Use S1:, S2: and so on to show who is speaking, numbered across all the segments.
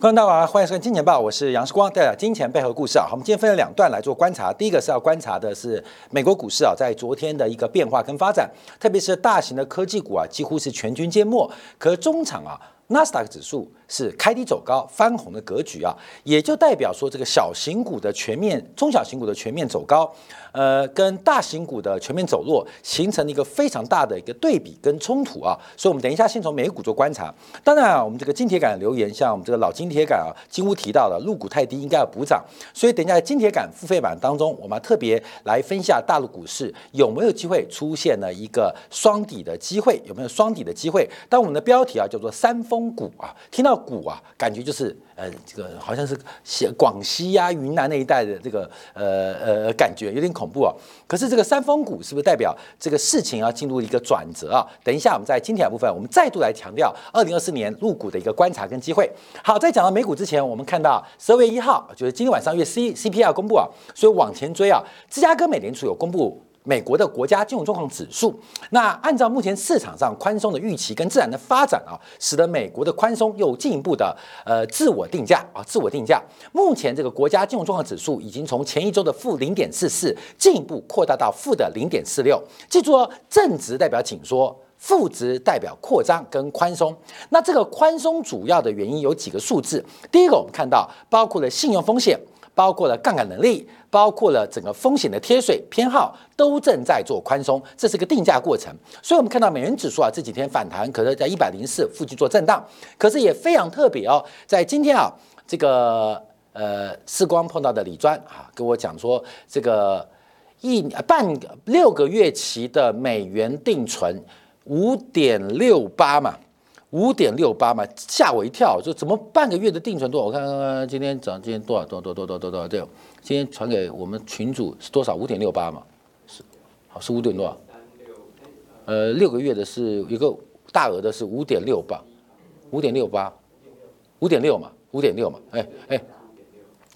S1: 观众大家好，欢迎收看《金钱报》，我是杨世光，带来金钱背后的故事啊。我们今天分了两段来做观察，第一个是要观察的是美国股市啊，在昨天的一个变化跟发展，特别是大型的科技股啊，几乎是全军皆没，可是中场啊。纳斯达克指数是开低走高翻红的格局啊，也就代表说这个小型股的全面、中小型股的全面走高，呃，跟大型股的全面走弱，形成了一个非常大的一个对比跟冲突啊。所以，我们等一下先从美股做观察。当然啊，我们这个金铁杆留言，像我们这个老金铁杆啊，几乎提到了入股太低，应该要补涨。所以，等一下金铁杆付费版当中，我们特别来分析大陆股市有没有机会出现了一个双底的机会，有没有双底的机会？当我们的标题啊叫做三峰。股啊，听到股啊，感觉就是呃，这个好像是写广西呀、云南那一带的这个呃呃感觉，有点恐怖啊。可是这个三峰股是不是代表这个事情要进入一个转折啊？等一下我们在今天的部分，我们再度来强调二零二四年入股的一个观察跟机会。好，在讲到美股之前，我们看到十二月一号，就是今天晚上月 C C P 要公布啊，所以往前追啊，芝加哥美联储有公布。美国的国家金融状况指数，那按照目前市场上宽松的预期跟自然的发展啊，使得美国的宽松又进一步的呃自我定价啊，自我定价。目前这个国家金融状况指数已经从前一周的负零点四四进一步扩大到负的零点四六。记住哦，正值代表紧缩，负值代表扩张跟宽松。那这个宽松主要的原因有几个数字，第一个我们看到包括了信用风险。包括了杠杆能力，包括了整个风险的贴水偏好，都正在做宽松，这是个定价过程。所以，我们看到美元指数啊这几天反弹，可能在一百零四附近做震荡。可是也非常特别哦，在今天啊，这个呃，时光碰到的李专啊，跟我讲说，这个一半六个月期的美元定存五点六八嘛。五点六八嘛，吓我一跳，就怎么半个月的定存多少？我看看，今天涨，今天多少多少多多多多多少？对，今天传给我们群主是多少？五点六八嘛，是，好是五点多少？呃，六个月的是一个大额的是五点六八，五点六八，五点六嘛，五点六嘛，哎哎，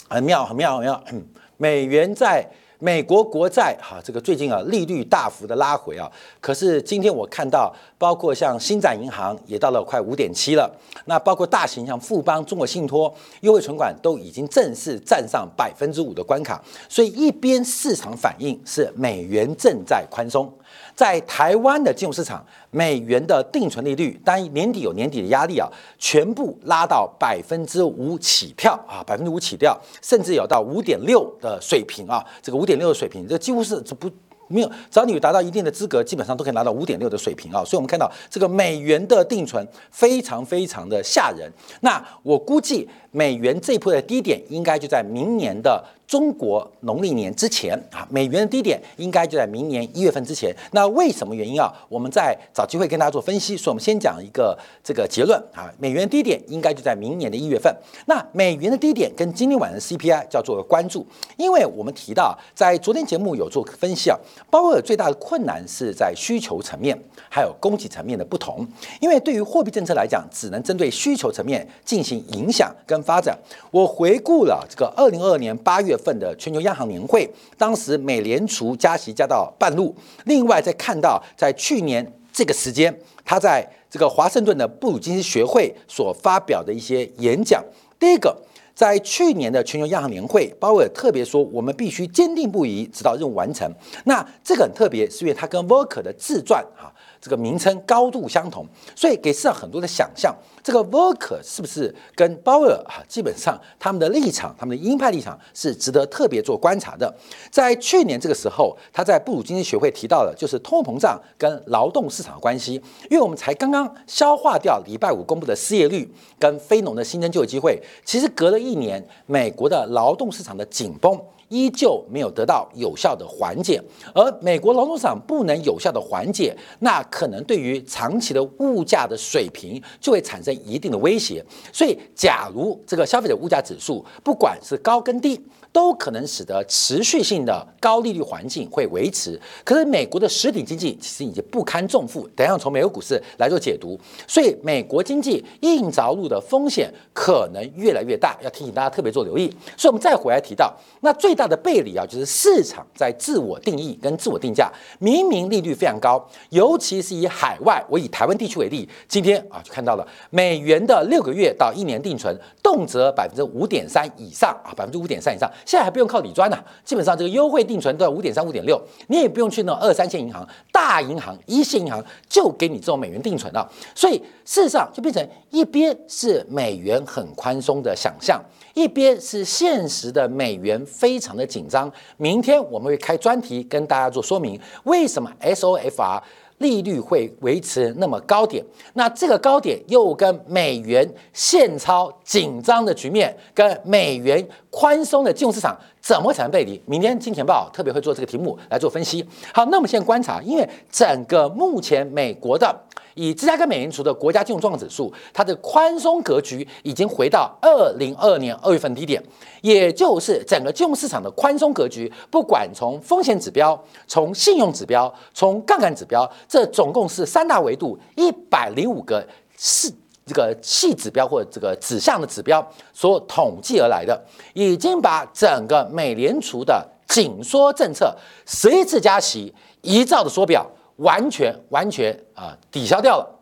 S1: 很妙很妙很妙，美元在。美国国债哈，这个最近啊利率大幅的拉回啊，可是今天我看到，包括像星展银行也到了快五点七了，那包括大型像富邦、中国信托、优惠存款都已经正式站上百分之五的关卡，所以一边市场反应是美元正在宽松。在台湾的金融市场，美元的定存利率，当然年底有年底的压力啊，全部拉到百分之五起跳啊，百分之五起跳，甚至有到五点六的水平啊，这个五点六的水平，这几乎是这不没有，只要你达到一定的资格，基本上都可以拿到五点六的水平啊。所以，我们看到这个美元的定存非常非常的吓人。那我估计美元这一波的低点应该就在明年的。中国农历年之前啊，美元的低点应该就在明年一月份之前。那为什么原因啊？我们在找机会跟大家做分析。所以，我们先讲一个这个结论啊，美元低点应该就在明年的一月份。那美元的低点跟今天晚上 CPI 叫做关注，因为我们提到在昨天节目有做分析啊，鲍威尔最大的困难是在需求层面还有供给层面的不同。因为对于货币政策来讲，只能针对需求层面进行影响跟发展。我回顾了这个二零二二年八月。份的全球央行年会，当时美联储加息加到半路。另外，再看到在去年这个时间，他在这个华盛顿的布鲁金斯学会所发表的一些演讲。第一个，在去年的全球央行年会，鲍威尔特别说，我们必须坚定不移，直到任务完成。那这个很特别，是因为他跟 v o k e r 的自传哈。这个名称高度相同，所以给市场很多的想象。这个 v o k e r 是不是跟鲍威尔啊？基本上他们的立场，他们的鹰派立场是值得特别做观察的。在去年这个时候，他在布鲁金斯学会提到的，就是通货膨胀跟劳动市场的关系。因为我们才刚刚消化掉礼拜五公布的失业率跟非农的新增就业机会，其实隔了一年，美国的劳动市场的紧绷。依旧没有得到有效的缓解，而美国劳动市场不能有效的缓解，那可能对于长期的物价的水平就会产生一定的威胁。所以，假如这个消费者物价指数不管是高跟低，都可能使得持续性的高利率环境会维持。可是，美国的实体经济其实已经不堪重负。等下从美国股市来做解读，所以美国经济硬着陆的风险可能越来越大，要提醒大家特别做留意。所以，我们再回来提到，那最大。大的背离啊，就是市场在自我定义跟自我定价。明明利率非常高，尤其是以海外，我以台湾地区为例，今天啊就看到了美元的六个月到一年定存，动辄百分之五点三以上啊，百分之五点三以上，现在还不用靠理专呢，基本上这个优惠定存都要五点三、五点六，你也不用去那二三线银行、大银行、一线银行就给你这种美元定存了，所以事实上就变成一边是美元很宽松的想象。一边是现实的美元非常的紧张，明天我们会开专题跟大家做说明，为什么 SOFR 利率会维持那么高点？那这个高点又跟美元现钞紧张的局面，跟美元宽松的金融市场怎么产生背离？明天金钱报特别会做这个题目来做分析。好，那我们现在观察，因为整个目前美国的。以芝加哥美联储的国家金融状况指数，它的宽松格局已经回到二零二二年二月份低点，也就是整个金融市场的宽松格局，不管从风险指标、从信用指标、从杠杆指标，这总共是三大维度，一百零五个是这个细指标或这个指向的指标所统计而来的，已经把整个美联储的紧缩政策十一次加息一兆的缩表。完全完全啊抵消掉了，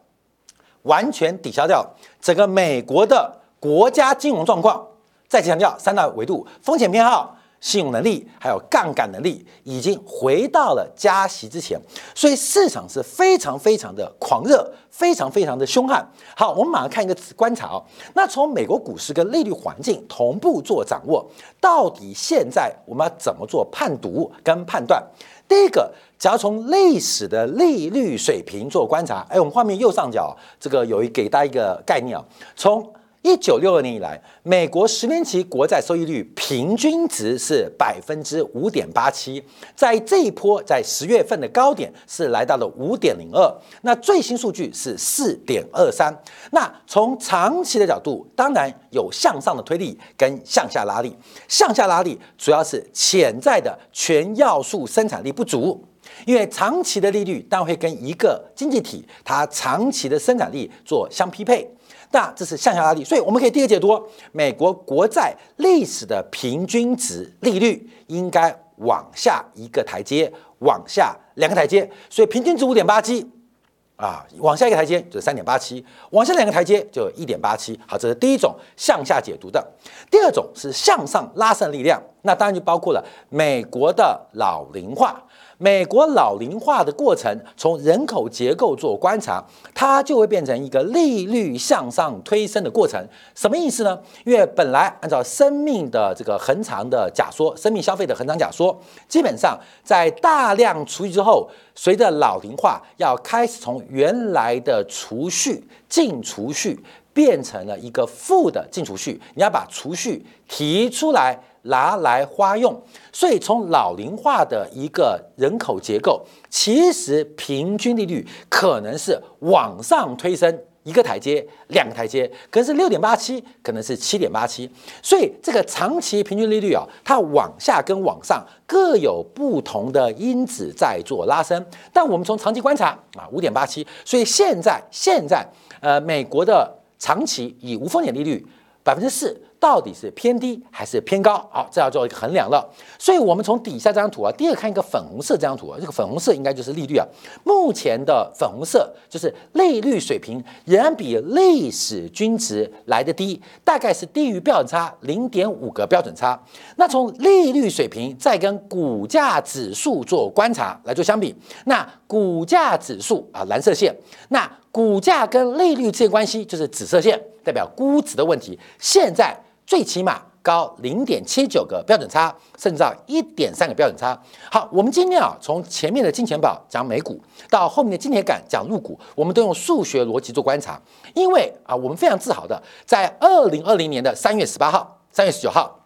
S1: 完全抵消掉整个美国的国家金融状况。再强调三大维度：风险偏好、信用能力，还有杠杆能力，已经回到了加息之前。所以市场是非常非常的狂热，非常非常的凶悍。好，我们马上看一个观察哦。那从美国股市跟利率环境同步做掌握，到底现在我们要怎么做判读跟判断？第一个。只要从历史的利率水平做观察，哎，我们画面右上角这个有一给大家一个概念啊，从一九六二年以来，美国十年期国债收益率平均值是百分之五点八七，在这一波在十月份的高点是来到了五点零二，那最新数据是四点二三。那从长期的角度，当然有向上的推力跟向下拉力，向下拉力主要是潜在的全要素生产力不足。因为长期的利率当然会跟一个经济体它长期的生产力做相匹配，那这是向下拉力，所以我们可以第一个解读，美国国债历史的平均值利率应该往下一个台阶，往下两个台阶，所以平均值五点八七啊，往下一个台阶就是三点八七，往下两个台阶就一点八七。好，这是第一种向下解读的。第二种是向上拉升力量，那当然就包括了美国的老龄化。美国老龄化的过程，从人口结构做观察，它就会变成一个利率向上推升的过程。什么意思呢？因为本来按照生命的这个恒长的假说，生命消费的恒长假说，基本上在大量储蓄之后，随着老龄化，要开始从原来的储蓄净储蓄变成了一个负的净储蓄，你要把储蓄提出来。拿来花用，所以从老龄化的一个人口结构，其实平均利率可能是往上推升一个台阶、两个台阶，可能是六点八七，可能是七点八七。所以这个长期平均利率啊，它往下跟往上各有不同的因子在做拉升。但我们从长期观察啊，五点八七，所以现在现在呃，美国的长期以无风险利率百分之四。到底是偏低还是偏高？好，这要做一个衡量了。所以，我们从底下这张图啊，第二看一个粉红色这张图啊，这个粉红色应该就是利率啊。目前的粉红色就是利率水平仍然比历史均值来的低，大概是低于标准差零点五个标准差。那从利率水平再跟股价指数做观察来做相比，那股价指数啊蓝色线，那股价跟利率之间关系就是紫色线，代表估值的问题。现在。最起码高零点七九个标准差，甚至到一点三个标准差。好，我们今天啊，从前面的金钱宝讲美股，到后面的金铁杆讲入股，我们都用数学逻辑做观察。因为啊，我们非常自豪的，在二零二零年的三月十八号、三月十九号，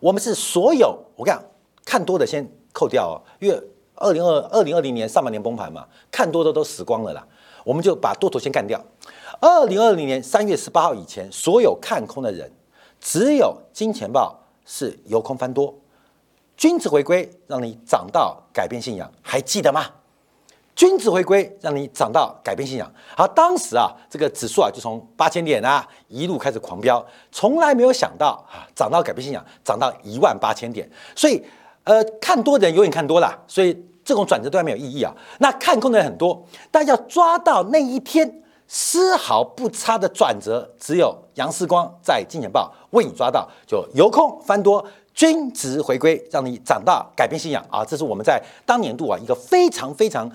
S1: 我们是所有我讲看多的先扣掉哦，因为二零二二零二零年上半年崩盘嘛，看多的都死光了啦，我们就把多头先干掉。二零二零年三月十八号以前，所有看空的人。只有金钱豹是由空翻多，君子回归让你涨到改变信仰，还记得吗？均值回归，让你涨到改变信仰。好，当时啊，这个指数啊就从八千点啊一路开始狂飙，从来没有想到啊涨到改变信仰，涨到一万八千点。所以，呃，看多的人永远看多了，所以这种转折都还没有意义啊。那看空的人很多，但要抓到那一天丝毫不差的转折，只有杨思光在金钱报为你抓到，就由空翻多。均值回归，让你长大改变信仰啊！这是我们在当年度啊一个非常非常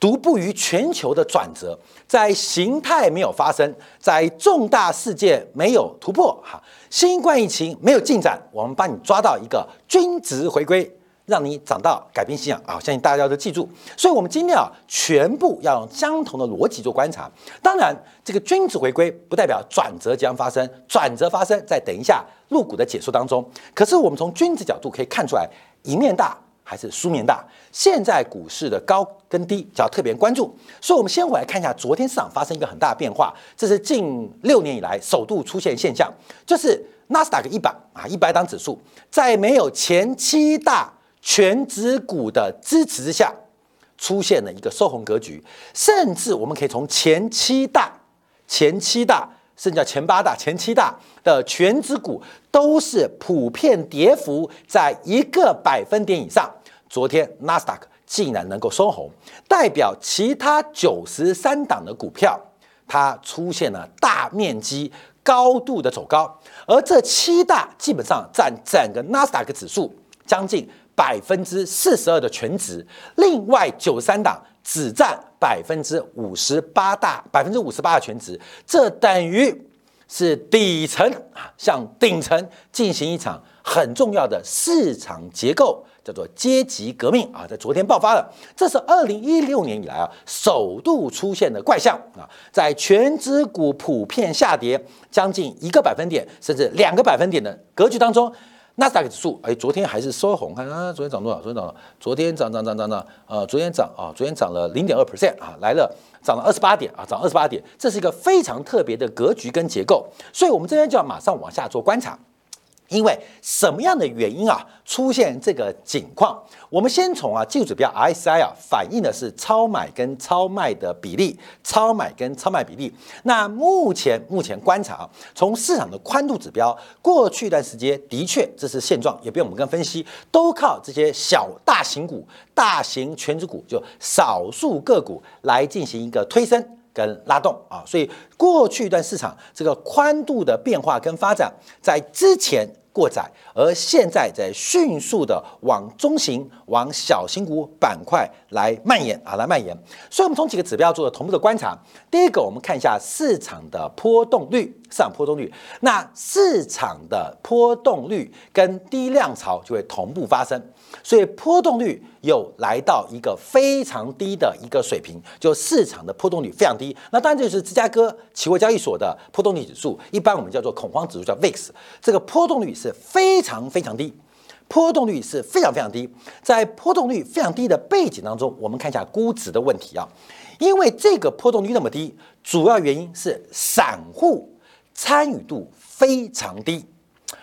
S1: 独步于全球的转折，在形态没有发生，在重大事件没有突破哈，新冠疫情没有进展，我们帮你抓到一个均值回归。让你长到改变信仰啊！相信大家都记住，所以我们今天啊，全部要用相同的逻辑做观察。当然，这个均值回归不代表转折将发生，转折发生在等一下入股的解说当中。可是我们从均值角度可以看出来，赢面大还是输面大？现在股市的高跟低就要特别关注。所以，我们先回来看一下昨天市场发生一个很大的变化，这是近六年以来首度出现现象，就是纳斯达克一百啊一百档指数在没有前七大。全指股的支持之下，出现了一个收红格局，甚至我们可以从前七大、前七大，甚至叫前八大、前七大的全指股都是普遍跌幅在一个百分点以上。昨天纳斯达克竟然能够收红，代表其他九十三档的股票，它出现了大面积、高度的走高，而这七大基本上占整个纳斯达克指数将近。百分之四十二的全值，另外九三档只占百分之五十八大百分之五十八的全值，这等于是底层啊向顶层进行一场很重要的市场结构，叫做阶级革命啊，在昨天爆发了，这是二零一六年以来啊首度出现的怪象啊，在全指股普遍下跌将近一个百分点甚至两个百分点的格局当中。纳斯达克指数，哎，昨天还是收红，看啊，昨天涨多少？昨天涨了，昨天涨涨涨涨涨，呃，昨天涨啊，昨天涨了零点二 percent 啊，来了，涨了二十八点啊，涨二十八点，这是一个非常特别的格局跟结构，所以我们这边就要马上往下做观察。因为什么样的原因啊出现这个景况？我们先从啊技术指标 RSI 啊反映的是超买跟超卖的比例，超买跟超卖比例。那目前目前观察啊，从市场的宽度指标，过去一段时间的确这是现状，也不用我们跟分析，都靠这些小大型股、大型全指股，就少数个股来进行一个推升。跟拉动啊，所以过去一段市场这个宽度的变化跟发展，在之前过窄，而现在在迅速的往中型、往小型股板块来蔓延啊，来蔓延。所以，我们从几个指标做了同步的观察。第一个，我们看一下市场的波动率，市场波动率。那市场的波动率跟低量潮就会同步发生。所以波动率又来到一个非常低的一个水平，就市场的波动率非常低。那当然就是芝加哥期货交易所的波动率指数，一般我们叫做恐慌指数，叫 VIX。这个波动率是非常非常低，波动率是非常非常低。在波动率非常低的背景当中，我们看一下估值的问题啊。因为这个波动率那么低，主要原因是散户参与度非常低。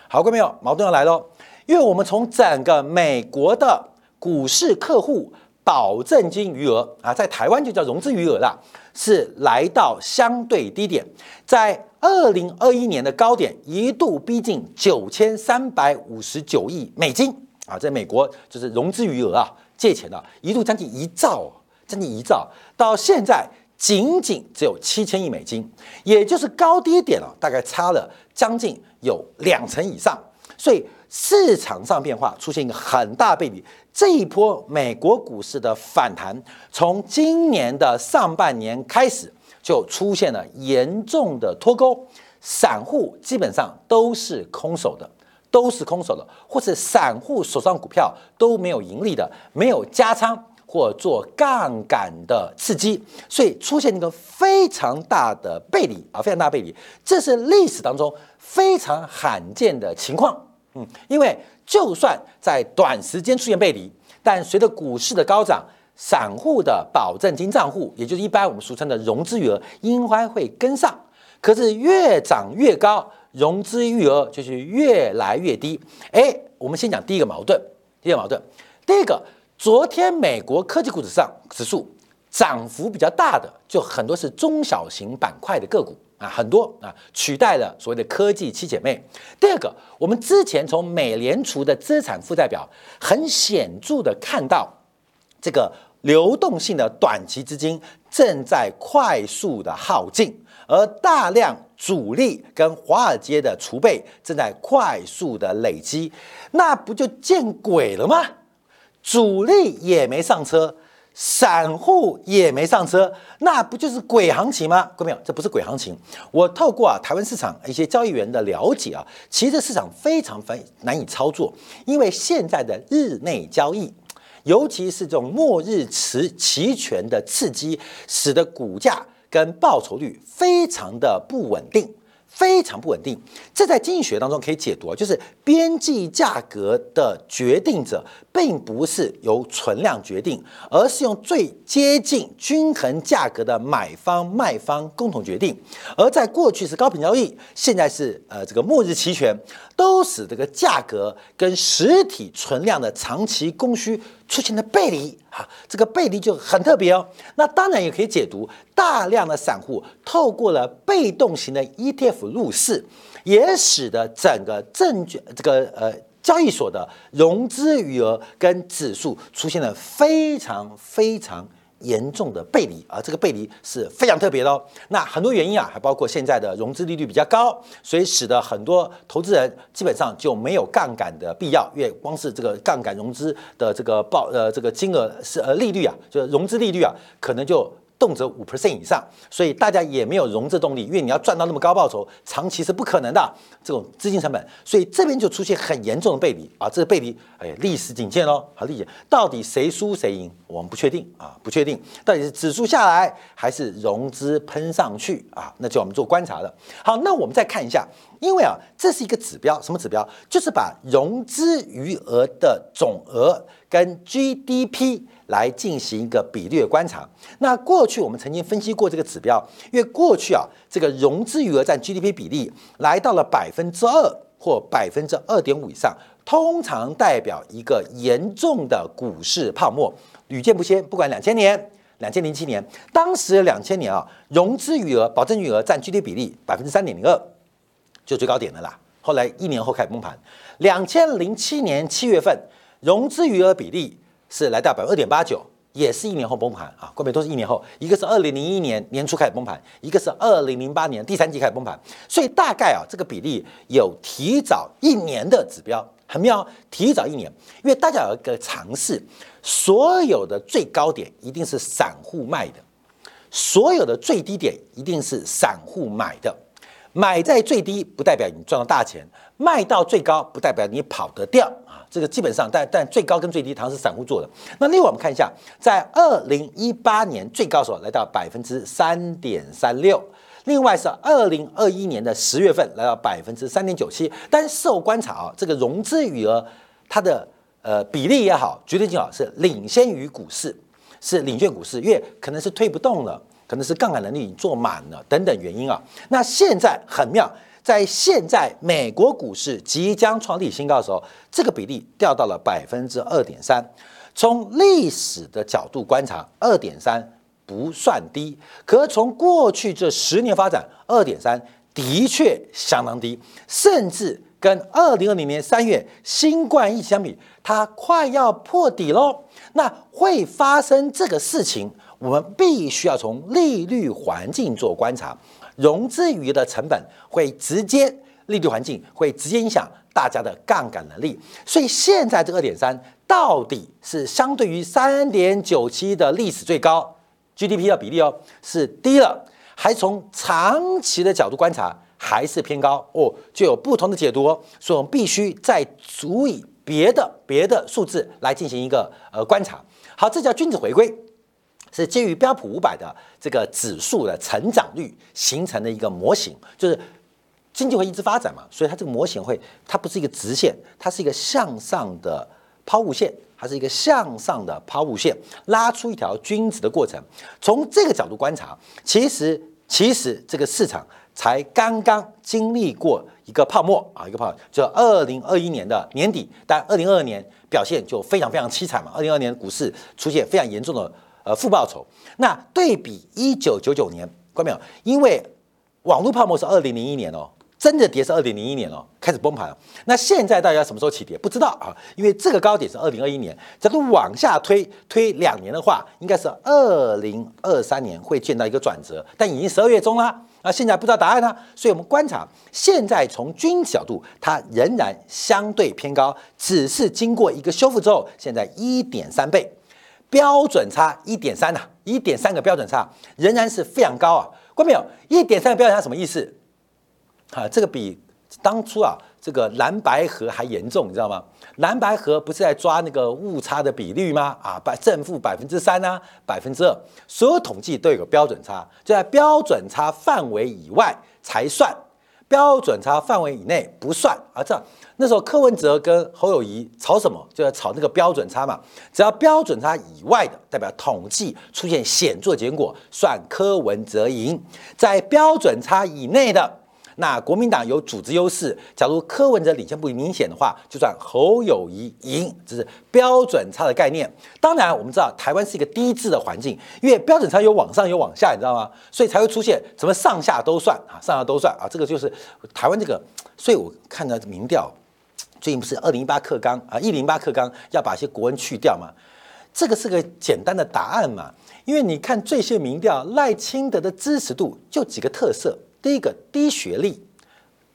S1: 好，各位朋友，矛盾要来喽。因为我们从整个美国的股市客户保证金余额啊，在台湾就叫融资余额啦，是来到相对低点，在二零二一年的高点一度逼近九千三百五十九亿美金啊，在美国就是融资余额啊，借钱的一度将近一兆，将近一兆，到现在仅仅只有七千亿美金，也就是高低点啊，大概差了将近有两成以上，所以。市场上变化出现一个很大背离，这一波美国股市的反弹，从今年的上半年开始就出现了严重的脱钩，散户基本上都是空手的，都是空手的，或者散户手上股票都没有盈利的，没有加仓或做杠杆的刺激，所以出现一个非常大的背离啊，非常大背离，这是历史当中非常罕见的情况。嗯，因为就算在短时间出现背离，但随着股市的高涨，散户的保证金账户，也就是一般我们俗称的融资余额，应该会跟上。可是越涨越高，融资余额就是越来越低。哎，我们先讲第一个矛盾，第一个矛盾，第一个，昨天美国科技股指上指数涨幅比较大的，就很多是中小型板块的个股啊，很多啊取代了所谓的科技七姐妹。第二个，我们之前从美联储的资产负债表很显著的看到，这个流动性的短期资金正在快速的耗尽，而大量主力跟华尔街的储备正在快速的累积，那不就见鬼了吗？主力也没上车。散户也没上车，那不就是鬼行情吗？各位朋友，这不是鬼行情。我透过啊台湾市场一些交易员的了解啊，其实市场非常非难以操作，因为现在的日内交易，尤其是这种末日持期权的刺激，使得股价跟报酬率非常的不稳定。非常不稳定，这在经济学当中可以解读啊，就是边际价格的决定者并不是由存量决定，而是用最接近均衡价格的买方卖方共同决定。而在过去是高频交易，现在是呃这个末日期权，都使这个价格跟实体存量的长期供需。出现了背离啊，这个背离就很特别哦。那当然也可以解读，大量的散户透过了被动型的 ETF 入市，也使得整个证券这个呃交易所的融资余额跟指数出现了非常非常。严重的背离啊，这个背离是非常特别的哦。那很多原因啊，还包括现在的融资利率比较高，所以使得很多投资人基本上就没有杠杆的必要，因为光是这个杠杆融资的这个报呃这个金额是呃利率啊，就是融资利率啊，可能就。动辄五 percent 以上，所以大家也没有融资动力，因为你要赚到那么高报酬，长期是不可能的这种资金成本，所以这边就出现很严重的背离啊，这个背离，哎，历史警戒喽，好理解，到底谁输谁赢，我们不确定啊，不确定，到底是指数下来还是融资喷上去啊，那就我们做观察了。好，那我们再看一下，因为啊，这是一个指标，什么指标？就是把融资余额的总额跟 GDP。来进行一个比率的观察。那过去我们曾经分析过这个指标，因为过去啊，这个融资余额占 GDP 比例来到了百分之二或百分之二点五以上，通常代表一个严重的股市泡沫，屡见不鲜。不管两千年、两千零七年，当时两千年啊，融资余额、保证余额占 GDP 比例百分之三点零二，就最高点的啦。后来一年后开始崩盘。两千零七年七月份，融资余额比例。是来到百分之二点八九，也是一年后崩盘啊，关键都是一年后，一个是二零零一年年初开始崩盘，一个是二零零八年第三季开始崩盘，所以大概啊这个比例有提早一年的指标，很妙，提早一年，因为大家有一个尝试，所有的最高点一定是散户卖的，所有的最低点一定是散户买的，买在最低不代表你赚到大钱，卖到最高不代表你跑得掉。这个基本上，但但最高跟最低，它是散户做的。那另外我们看一下，在二零一八年最高时候来到百分之三点三六，另外是二零二一年的十月份来到百分之三点九七。但是事后观察啊，这个融资余额它的呃比例也好，绝对性好是领先于股市，是领先股市，因为可能是推不动了，可能是杠杆能力已经做满了等等原因啊。那现在很妙。在现在美国股市即将创历史新高的时候，这个比例掉到了百分之二点三。从历史的角度观察，二点三不算低，可从过去这十年发展，二点三的确相当低，甚至跟二零二零年三月新冠疫情相比，它快要破底喽。那会发生这个事情，我们必须要从利率环境做观察。融资余额的成本会直接，利率环境会直接影响大家的杠杆能力，所以现在这二点三到底是相对于三点九七的历史最高 GDP 的比例哦，是低了，还从长期的角度观察还是偏高哦，就有不同的解读，所以我们必须再足以别的别的数字来进行一个呃观察。好，这叫君子回归。是基于标普五百的这个指数的成长率形成的一个模型，就是经济会一直发展嘛，所以它这个模型会，它不是一个直线，它是一个向上的抛物线，它是一个向上的抛物线，拉出一条均值的过程。从这个角度观察，其实其实这个市场才刚刚经历过一个泡沫啊，一个泡沫，就二零二一年的年底，但二零二二年表现就非常非常凄惨嘛，二零二二年股市出现非常严重的。呃负报酬。那对比一九九九年，看到没有？因为网络泡沫是二零零一年哦。真的跌是二零零一年哦，开始崩盘了。那现在大家什么时候起跌？不知道啊，因为这个高点是二零二一年。假如往下推推两年的话，应该是二零二三年会见到一个转折，但已经十二月中啦。那，现在不知道答案呢。所以我们观察，现在从均角度，它仍然相对偏高，只是经过一个修复之后，现在一点三倍，标准差一点三呐，一点三个标准差仍然是非常高啊。关没有？一点三个标准差什么意思？啊，这个比当初啊，这个蓝白河还严重，你知道吗？蓝白河不是在抓那个误差的比率吗？啊，百正负百分之三啊，百分之二，所有统计都有个标准差，就在标准差范围以外才算，标准差范围以内不算啊。这样那时候柯文哲跟侯友谊吵什么？就要吵那个标准差嘛。只要标准差以外的，代表统计出现显著结果，算柯文哲赢；在标准差以内的。那国民党有组织优势，假如柯文哲领先不明显的话，就算侯友谊赢，这是标准差的概念。当然，我们知道台湾是一个低质的环境，因为标准差有往上有往下，你知道吗？所以才会出现什么上下都算啊，上下都算啊，这个就是台湾这个。所以我看到民调，最近不是二零一八课纲啊，一零八课纲要把一些国文去掉嘛？这个是个简单的答案嘛？因为你看最新民调，赖清德的支持度就几个特色。第一个低学历、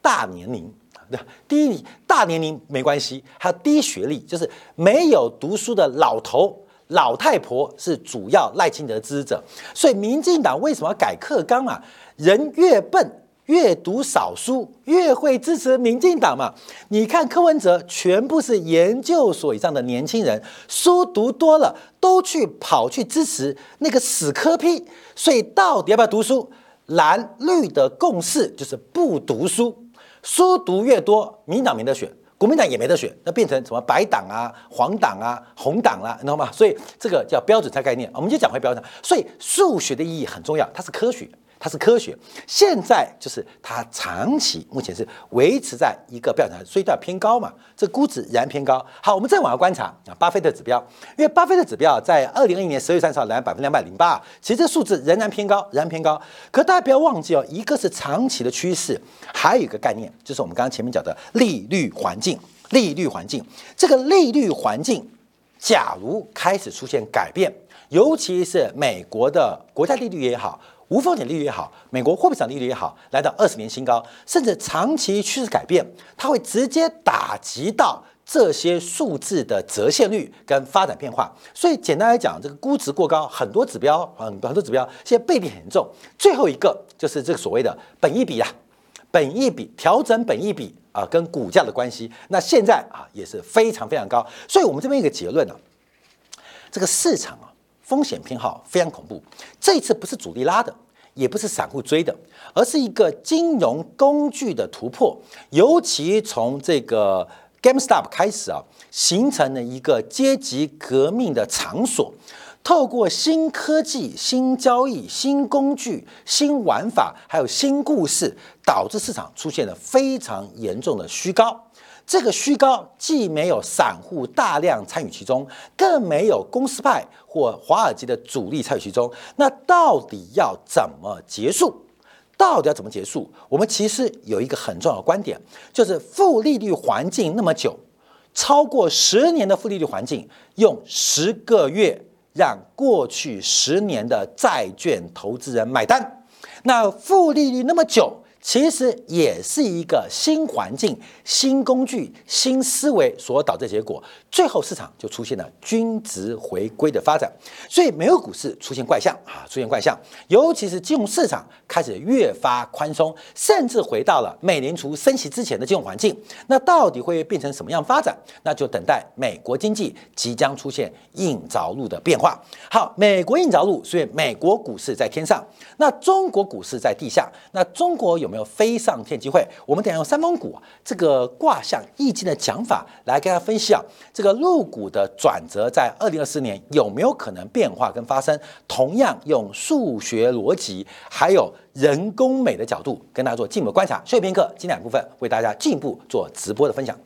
S1: 大年龄，对低大年龄没关系，还有低学历，就是没有读书的老头、老太婆是主要赖清德的支持者。所以民进党为什么要改课纲啊？人越笨，越读少书，越会支持民进党嘛？你看柯文哲，全部是研究所以上的年轻人，书读多了，都去跑去支持那个死科批。所以到底要不要读书？蓝绿的共识就是不读书，书读越多，民党没得选，国民党也没得选，那变成什么白党啊、黄党啊、红党啦，你知道吗？所以这个叫标准差概念，我们就讲回标准。所以数学的意义很重要，它是科学。它是科学，现在就是它长期目前是维持在一个标准所以叫偏高嘛，这估值仍然偏高。好，我们再往下观察啊，巴菲特指标，因为巴菲特指标在二零二一年十月三十号来百分之两百零八，其实这数字仍然偏高，仍然偏高。可大家不要忘记哦，一个是长期的趋势，还有一个概念就是我们刚刚前面讲的利率环境，利率环境，这个利率环境假如开始出现改变，尤其是美国的国债利率也好。无风险利率也好，美国货币市场利率也好，来到二十年新高，甚至长期趋势改变，它会直接打击到这些数字的折现率跟发展变化。所以简单来讲，这个估值过高，很多指标啊，很多指标现在背离很重。最后一个就是这个所谓的本益比啊，本益比调整本益比啊，跟股价的关系，那现在啊也是非常非常高。所以我们这边一个结论呢，这个市场啊。风险偏好非常恐怖，这次不是主力拉的，也不是散户追的，而是一个金融工具的突破。尤其从这个 GameStop 开始啊，形成了一个阶级革命的场所。透过新科技、新交易、新工具、新玩法，还有新故事，导致市场出现了非常严重的虚高。这个虚高既没有散户大量参与其中，更没有公司派或华尔街的主力参与其中。那到底要怎么结束？到底要怎么结束？我们其实有一个很重要的观点，就是负利率环境那么久，超过十年的负利率环境，用十个月让过去十年的债券投资人买单。那负利率那么久。其实也是一个新环境、新工具、新思维所导致结果，最后市场就出现了均值回归的发展，所以美国股市出现怪象啊，出现怪象，尤其是金融市场开始越发宽松，甚至回到了美联储升息之前的金融环境。那到底会变成什么样发展？那就等待美国经济即将出现硬着陆的变化。好，美国硬着陆，所以美国股市在天上，那中国股市在地下。那中国？有没有飞上天机会？我们等下用三峰股这个卦象易经的讲法来跟大家分析啊，这个入股的转折在二零二四年有没有可能变化跟发生？同样用数学逻辑还有人工美的角度跟大家做进一步观察。所以片刻，今两部分为大家进一步做直播的分享。